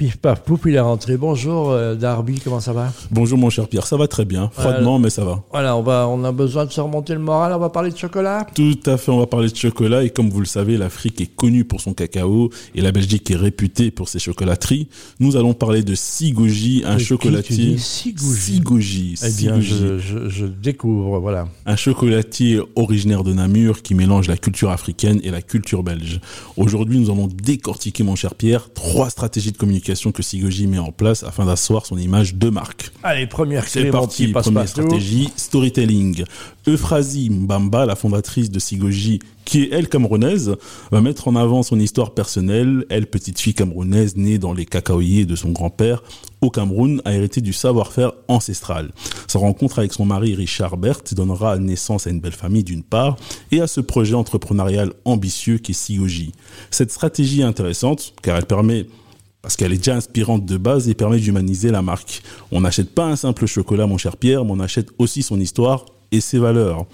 Pif paf pouf, il est rentré. Bonjour euh, Darby, comment ça va? Bonjour mon cher Pierre, ça va très bien, froidement mais ça va. Voilà, on, va, on a besoin de se remonter le moral, on va parler de chocolat? Tout à fait, on va parler de chocolat et comme vous le savez, l'Afrique est connue pour son cacao et la Belgique est réputée pour ses chocolateries. Nous allons parler de Sigoji, un De chocolatier. Sigoji Eh bien, Sigoji. je, je- je découvre, voilà. Un chocolatier originaire de Namur qui mélange la culture africaine et la culture belge. Aujourd'hui, nous allons décortiquer, mon cher Pierre, trois stratégies de communication que Sigoji met en place afin d'asseoir son image de marque. Allez, première C'est clé, mon parti, petit première stratégie, storytelling. Euphrasie Mbamba, la fondatrice de Sigoji, qui est elle camerounaise, va mettre en avant son histoire personnelle. Elle, petite fille camerounaise née dans les cacaoyers de son grand-père au Cameroun, a hérité du savoir-faire ancestral. Sa rencontre avec son mari Richard Berthe donnera naissance à une belle famille d'une part et à ce projet entrepreneurial ambitieux qui est Sigoji. Cette stratégie est intéressante car elle permet parce qu'elle est déjà inspirante de base et permet d'humaniser la marque. On n'achète pas un simple chocolat, mon cher Pierre, mais on achète aussi son histoire et ses valeurs.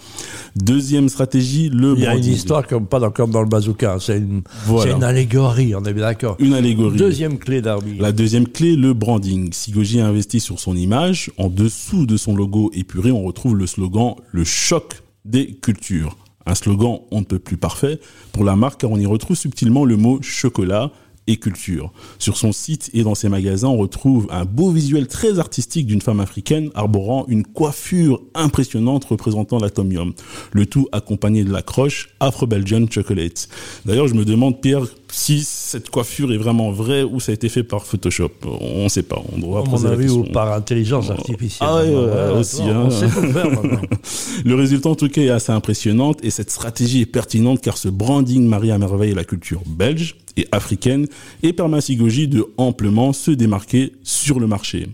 Deuxième stratégie, le Il y a une branding. histoire comme pas dans, comme dans le bazooka, hein. c'est une, Voilà. c'est une allégorie, on est bien d'accord. Une allégorie. Deuxième clé, Darby. La deuxième clé, le branding. Sigoji a investi sur son image. En dessous de son logo épuré, on retrouve le slogan Le choc des cultures. Un slogan on ne peut plus parfait pour la marque car on y retrouve subtilement le mot chocolat et culture. Sur son site et dans ses magasins, on retrouve un beau visuel très artistique d'une femme africaine arborant une coiffure impressionnante représentant l'atomium. Le tout accompagné de l'accroche Afro-Belgian Chocolate. D'ailleurs, je me demande, Pierre, si cette coiffure est vraiment vraie ou ça a été fait par Photoshop. On ne sait pas. On doit à mon poser la ou question. par intelligence artificielle. Ah ouais, ouais, Voilà, aussi, on, sait tout faire maintenant. Le résultat, en tout cas, est assez impressionnant et cette stratégie est pertinente car ce branding marie à merveille la culture belge et africaine et permet à Sigoji de amplement se démarquer sur le marché.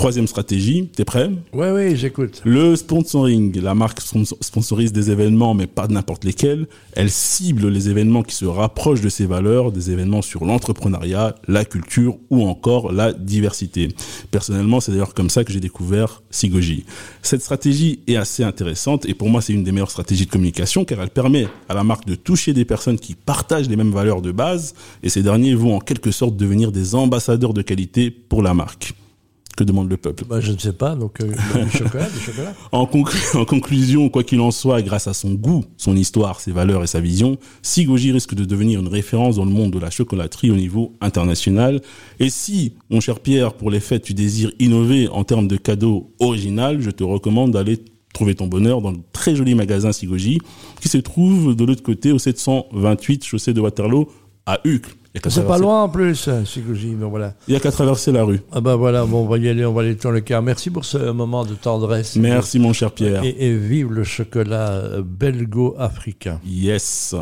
Troisième stratégie, t'es prêt? Oui, oui, j'écoute. Le sponsoring. La marque spons- sponsorise des événements, mais pas n'importe lesquels. Elle cible les événements qui se rapprochent de ses valeurs, des événements sur l'entrepreneuriat, la culture ou encore la diversité. Personnellement, c'est d'ailleurs comme ça que j'ai découvert Sigoji. Cette stratégie est assez intéressante et pour moi, c'est une des meilleures stratégies de communication car elle permet à la marque de toucher des personnes qui partagent les mêmes valeurs de base et ces derniers vont en quelque sorte devenir des ambassadeurs de qualité pour la marque. Que demande le peuple Bah, je ne sais pas, donc euh, du chocolat, du chocolat. en, conclu- en conclusion, quoi qu'il en soit, grâce à son goût, son histoire, ses valeurs et sa vision, Sigoji risque de devenir une référence dans le monde de la chocolaterie au niveau international. Et si, mon cher Pierre, pour les fêtes, tu désires innover en termes de cadeaux original, je te recommande d'aller trouver ton bonheur dans le très joli magasin Sigoji, qui se trouve de l'autre côté au 728 chaussée de Waterloo à Uccle. Il C'est pas loin en plus, euh, Sigoji, mais voilà. Il y a qu'à traverser la rue. Ah bah voilà, bon, on va y aller, on va aller dans le cœur. Merci pour ce moment de tendresse. Merci, mon cher Pierre. Et, et vive le chocolat belgo-africain. Yes.